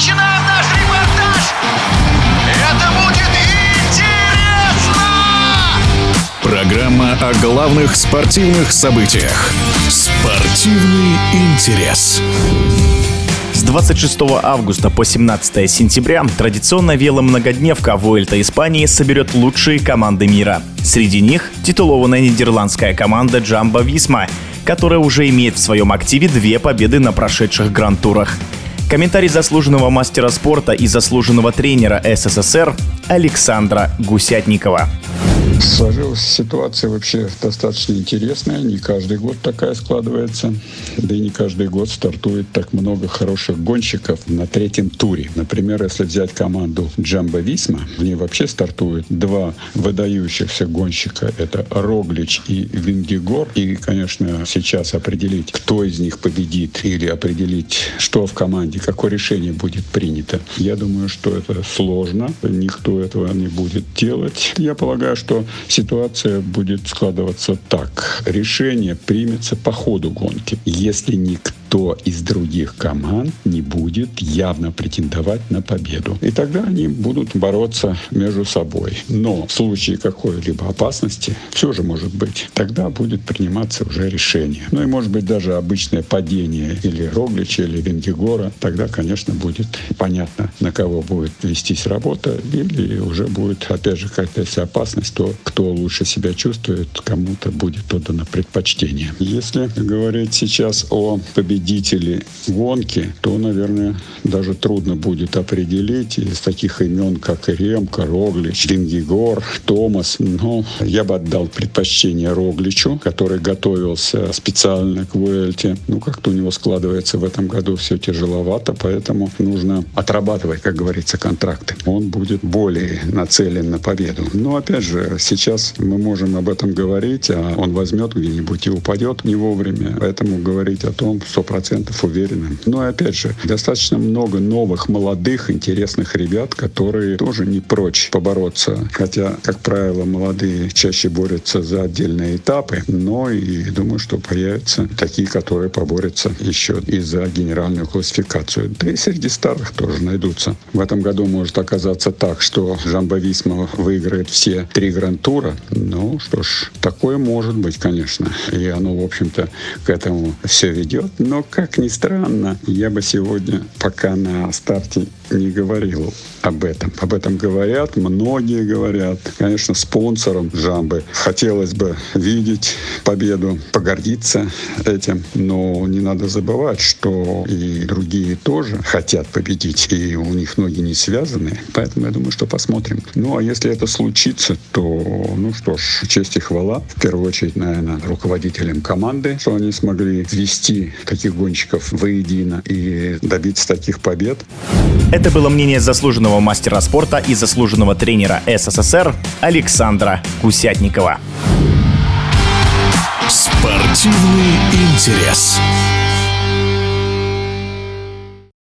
начинаем наш репортаж! Это будет интересно! Программа о главных спортивных событиях. Спортивный интерес. С 26 августа по 17 сентября традиционная веломногодневка Вуэльта Испании соберет лучшие команды мира. Среди них титулованная нидерландская команда Джамба Висма, которая уже имеет в своем активе две победы на прошедших гран-турах. Комментарий заслуженного мастера спорта и заслуженного тренера СССР Александра Гусятникова. Сложилась ситуация вообще достаточно интересная. Не каждый год такая складывается. Да и не каждый год стартует так много хороших гонщиков на третьем туре. Например, если взять команду Джамбо Висма, в ней вообще стартуют два выдающихся гонщика. Это Роглич и Вингигор. И, конечно, сейчас определить, кто из них победит или определить, что в команде, какое решение будет принято. Я думаю, что это сложно. Никто этого не будет делать. Я полагаю, что ситуация будет складываться так. Решение примется по ходу гонки. Если никто никто из других команд не будет явно претендовать на победу. И тогда они будут бороться между собой. Но в случае какой-либо опасности, все же может быть, тогда будет приниматься уже решение. Ну и может быть даже обычное падение или Роглича, или Венгигора. Тогда, конечно, будет понятно, на кого будет вестись работа, или уже будет, опять же, какая-то опасность, то кто лучше себя чувствует, кому-то будет отдано предпочтение. Если говорить сейчас о победителе победители гонки, то, наверное, даже трудно будет определить из таких имен, как Ремка, Роглич, Рингигор, Томас. Но я бы отдал предпочтение Рогличу, который готовился специально к Вуэльте. Ну, как-то у него складывается в этом году все тяжеловато, поэтому нужно отрабатывать, как говорится, контракты. Он будет более нацелен на победу. Но, опять же, сейчас мы можем об этом говорить, а он возьмет где-нибудь и упадет не вовремя. Поэтому говорить о том, 100% уверенным. Но опять же, достаточно много новых, молодых, интересных ребят, которые тоже не прочь побороться. Хотя, как правило, молодые чаще борются за отдельные этапы, но и думаю, что появятся такие, которые поборются еще и за генеральную классификацию. Да и среди старых тоже найдутся. В этом году может оказаться так, что Жамбо Висма выиграет все три гран-тура. Ну что ж, такое может быть, конечно. И оно, в общем-то, к этому все ведет. Но как ни странно, я бы сегодня пока на старте не говорил об этом. Об этом говорят, многие говорят. Конечно, спонсором Жамбы хотелось бы видеть победу, погордиться этим, но не надо забывать, что и другие тоже хотят победить, и у них ноги не связаны. Поэтому я думаю, что посмотрим. Ну, а если это случится, то, ну что ж, честь и хвала. В первую очередь, наверное, руководителям команды, что они смогли ввести таких гонщиков воедино и добиться таких побед. Это было мнение заслуженного мастера спорта и заслуженного тренера СССР Александра Кусятникова. Спортивный интерес.